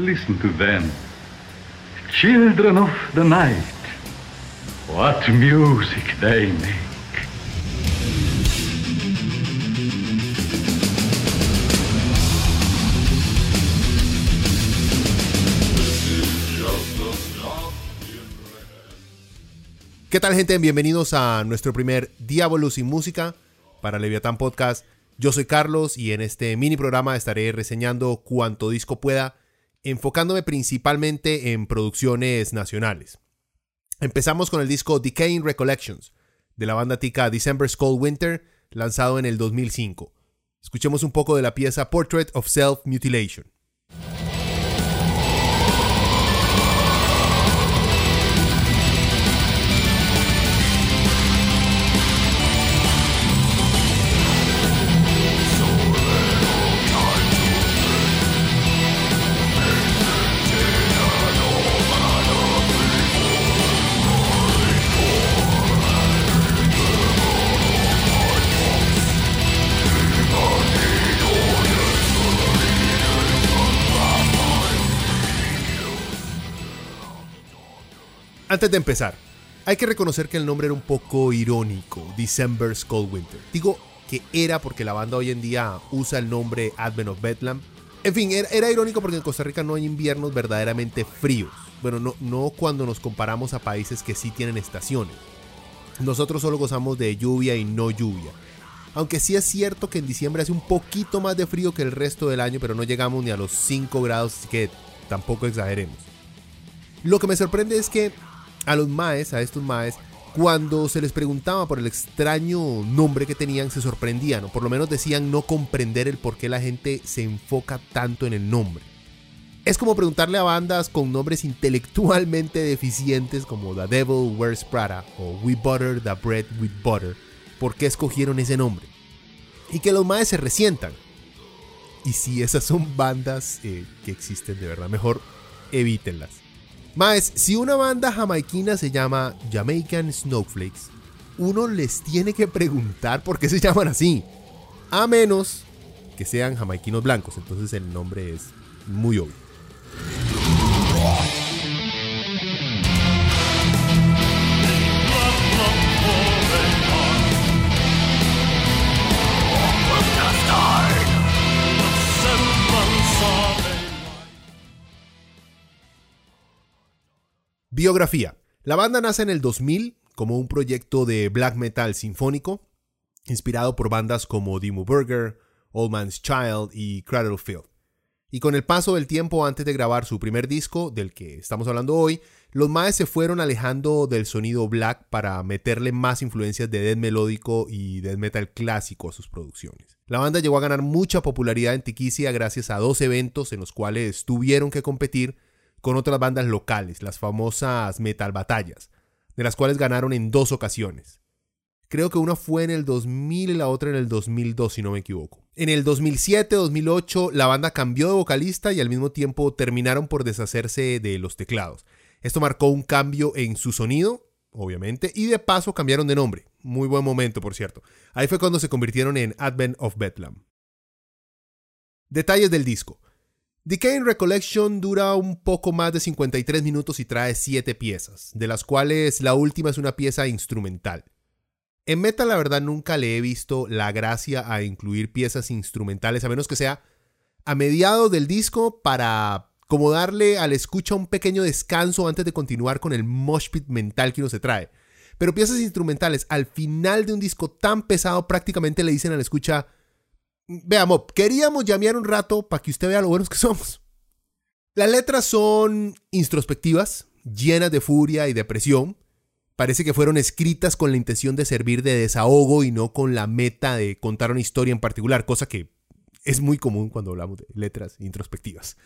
Listen to them. Children of the night. What music they make. ¿Qué tal gente? Bienvenidos a nuestro primer Diablo sin música para Leviatán Podcast. Yo soy Carlos y en este mini programa estaré reseñando cuanto disco pueda, enfocándome principalmente en producciones nacionales. Empezamos con el disco Decaying Recollections de la banda tica December's Cold Winter, lanzado en el 2005. Escuchemos un poco de la pieza Portrait of Self Mutilation. Antes de empezar, hay que reconocer que el nombre era un poco irónico, December's Cold Winter. Digo que era porque la banda hoy en día usa el nombre Advent of Bethlehem. En fin, era, irónico porque en Costa Rica no hay inviernos verdaderamente fríos. Bueno, no, no cuando nos comparamos a países que sí tienen estaciones. Nosotros solo gozamos de lluvia y no lluvia. Aunque sí es cierto que en diciembre hace un poquito más de frío que el resto del año, pero no llegamos ni a los 5 grados, así que tampoco exageremos. Lo que me sorprende es que a los maes, a estos maes, cuando se les preguntaba por el extraño nombre que tenían, se sorprendían, o por lo menos decían no comprender el por qué la gente se enfoca tanto en el nombre. Es como preguntarle a bandas con nombres intelectualmente deficientes como The Devil Wears Prada o We Butter the Bread with Butter, por qué escogieron ese nombre. Y que los maes se resientan. Y si esas son bandas eh, que existen de verdad, mejor evítenlas. Más, si una banda jamaiquina se llama Jamaican Snowflakes, uno les tiene que preguntar por qué se llaman así. A menos que sean jamaiquinos blancos, entonces el nombre es muy obvio. La banda nace en el 2000 como un proyecto de black metal sinfónico, inspirado por bandas como Dimmu Burger, Old Man's Child y Cradlefield. Y con el paso del tiempo antes de grabar su primer disco, del que estamos hablando hoy, los Maes se fueron alejando del sonido black para meterle más influencias de death melódico y death metal clásico a sus producciones. La banda llegó a ganar mucha popularidad en Tiquicia gracias a dos eventos en los cuales tuvieron que competir con otras bandas locales, las famosas Metal Batallas, de las cuales ganaron en dos ocasiones. Creo que una fue en el 2000 y la otra en el 2002, si no me equivoco. En el 2007-2008 la banda cambió de vocalista y al mismo tiempo terminaron por deshacerse de los teclados. Esto marcó un cambio en su sonido, obviamente, y de paso cambiaron de nombre. Muy buen momento, por cierto. Ahí fue cuando se convirtieron en Advent of Bethlehem. Detalles del disco. Decaying Recollection dura un poco más de 53 minutos y trae 7 piezas, de las cuales la última es una pieza instrumental. En metal la verdad nunca le he visto la gracia a incluir piezas instrumentales, a menos que sea a mediados del disco para como darle al escucha un pequeño descanso antes de continuar con el mosh pit mental que uno se trae. Pero piezas instrumentales al final de un disco tan pesado prácticamente le dicen al escucha veamos, queríamos llamear un rato para que usted vea lo buenos que somos. Las letras son introspectivas, llenas de furia y depresión. Parece que fueron escritas con la intención de servir de desahogo y no con la meta de contar una historia en particular, cosa que es muy común cuando hablamos de letras introspectivas.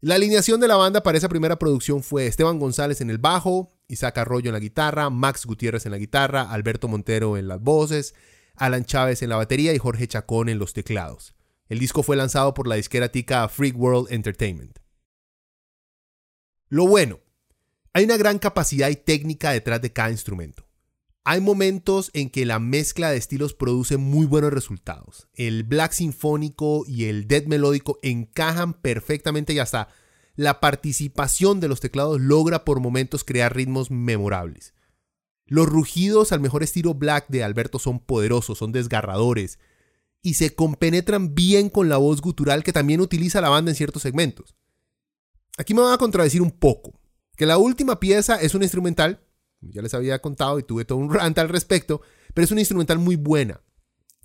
La alineación de la banda para esa primera producción fue Esteban González en el bajo, Isaac Arroyo en la guitarra, Max Gutiérrez en la guitarra, Alberto Montero en las voces, Alan Chávez en la batería y Jorge Chacón en los teclados. El disco fue lanzado por la disquera tica Freak World Entertainment. Lo bueno, hay una gran capacidad y técnica detrás de cada instrumento. Hay momentos en que la mezcla de estilos produce muy buenos resultados. El black sinfónico y el death melódico encajan perfectamente y hasta la participación de los teclados logra por momentos crear ritmos memorables. Los rugidos al mejor estilo black de Alberto son poderosos, son desgarradores y se compenetran bien con la voz gutural que también utiliza la banda en ciertos segmentos. Aquí me van a contradecir un poco, que la última pieza es un instrumental, ya les había contado y tuve todo un rant al respecto, pero es una instrumental muy buena,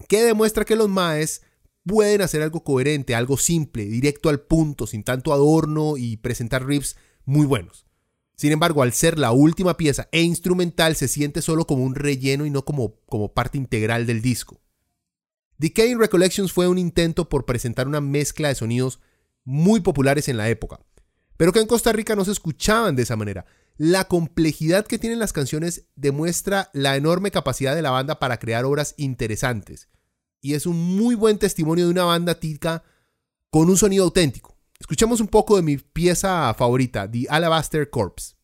que demuestra que los maes pueden hacer algo coherente, algo simple, directo al punto, sin tanto adorno y presentar riffs muy buenos. Sin embargo, al ser la última pieza e instrumental, se siente solo como un relleno y no como, como parte integral del disco. Decaying Recollections fue un intento por presentar una mezcla de sonidos muy populares en la época, pero que en Costa Rica no se escuchaban de esa manera. La complejidad que tienen las canciones demuestra la enorme capacidad de la banda para crear obras interesantes, y es un muy buen testimonio de una banda tica con un sonido auténtico. Escuchemos un poco de mi pieza favorita, The Alabaster Corpse.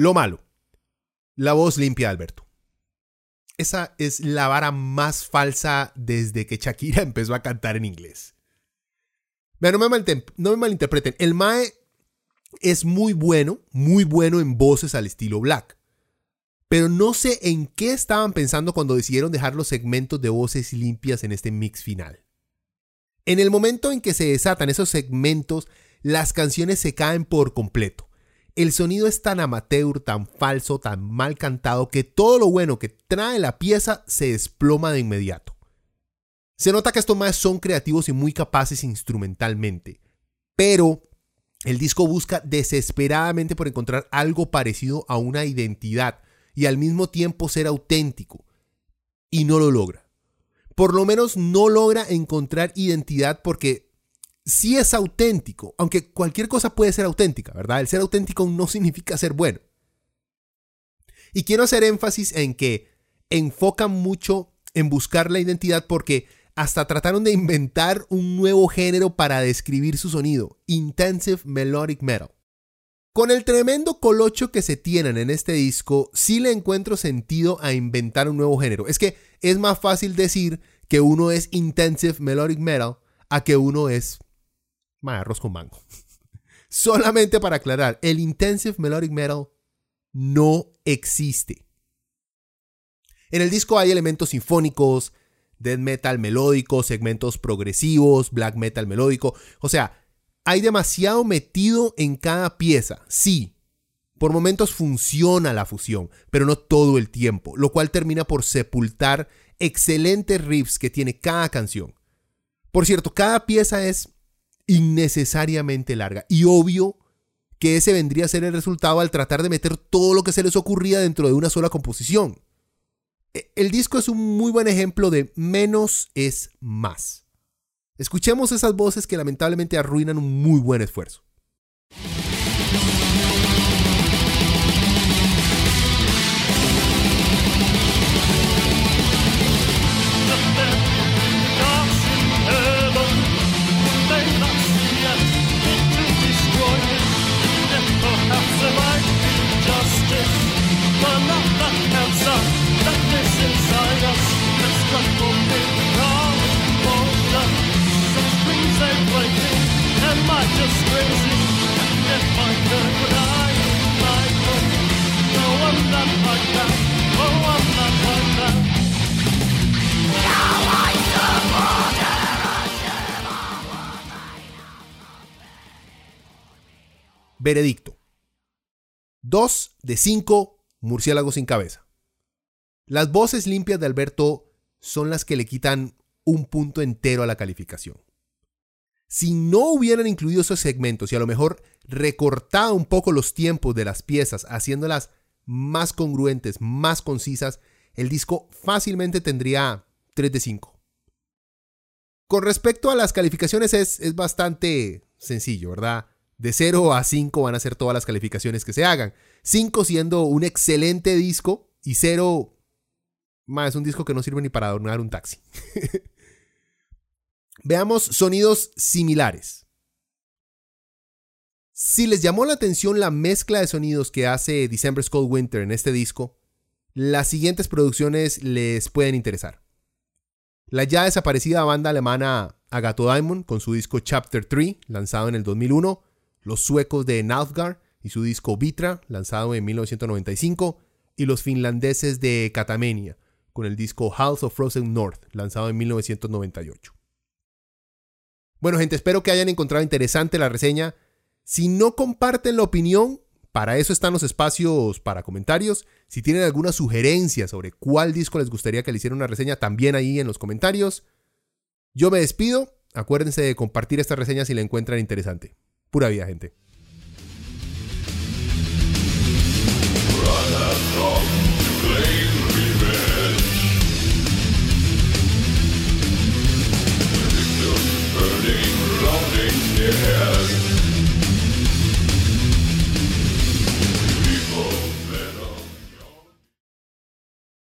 Lo malo. La voz limpia de Alberto. Esa es la vara más falsa desde que Shakira empezó a cantar en inglés. Vean, no no me malinterpreten. El Mae es muy bueno, muy bueno en voces al estilo Black. Pero no sé en qué estaban pensando cuando decidieron dejar los segmentos de voces limpias en este mix final. En el momento en que se desatan esos segmentos, las canciones se caen por completo. El sonido es tan amateur, tan falso, tan mal cantado que todo lo bueno que trae la pieza se desploma de inmediato. Se nota que estos más son creativos y muy capaces instrumentalmente, pero el disco busca desesperadamente por encontrar algo parecido a una identidad y al mismo tiempo ser auténtico, y no lo logra. Por lo menos no logra encontrar identidad porque sí es auténtico, aunque cualquier cosa puede ser auténtica, ¿verdad? El ser auténtico no significa ser bueno. Y quiero hacer énfasis en que enfocan mucho en buscar la identidad porque hasta trataron de inventar un nuevo género para describir su sonido, Intensive Melodic Metal. Con el tremendo colocho que se tienen en este disco, sí le encuentro sentido a inventar un nuevo género. Es que es más fácil decir que uno es Intensive Melodic Metal a que uno es arroz con mango. Solamente para aclarar, el Intensive Melodic Metal no existe. En el disco hay elementos sinfónicos, death metal melódico, segmentos progresivos, black metal melódico. O sea, hay demasiado metido en cada pieza. Sí, por momentos funciona la fusión, pero no todo el tiempo, lo cual termina por sepultar excelentes riffs que tiene cada canción. Por cierto, cada pieza es innecesariamente larga. Y obvio que ese vendría a ser el resultado al tratar de meter todo lo que se les ocurría dentro de una sola composición. E, el disco es un muy buen ejemplo de menos es más. Escuchemos esas voces que lamentablemente arruinan un muy buen esfuerzo. Veredicto. Dos de cinco murciélagos sin cabeza. Las voces limpias de Alberto son las que le quitan un punto entero a la calificación. Si no hubieran incluido esos segmentos y a lo mejor recortado un poco los tiempos de las piezas, haciéndolas más congruentes, más concisas, el disco fácilmente tendría 3 de 5. Con respecto a las calificaciones es, es bastante sencillo, ¿verdad? De 0 a 5 van a ser todas las calificaciones que se hagan. 5 siendo un excelente disco y 0 más un disco que no sirve ni para adornar un taxi. Veamos sonidos similares. Si les llamó la atención la mezcla de sonidos que hace December's Cold Winter en este disco, las siguientes producciones les pueden interesar. La ya desaparecida banda alemana Agato Diamond con su disco Chapter 3, lanzado en el 2001, los suecos de Nalfgaard y su disco Vitra, lanzado en 1995, y los finlandeses de Katamenia, con el disco House of Frozen North, lanzado en 1998. Bueno, gente, espero que hayan encontrado interesante la reseña. Si no comparten la opinión, para eso están los espacios para comentarios. Si tienen alguna sugerencia sobre cuál disco les gustaría que le hiciera una reseña, también ahí en los comentarios. Yo me despido. Acuérdense de compartir esta reseña si la encuentran interesante. Pura vida, gente. head.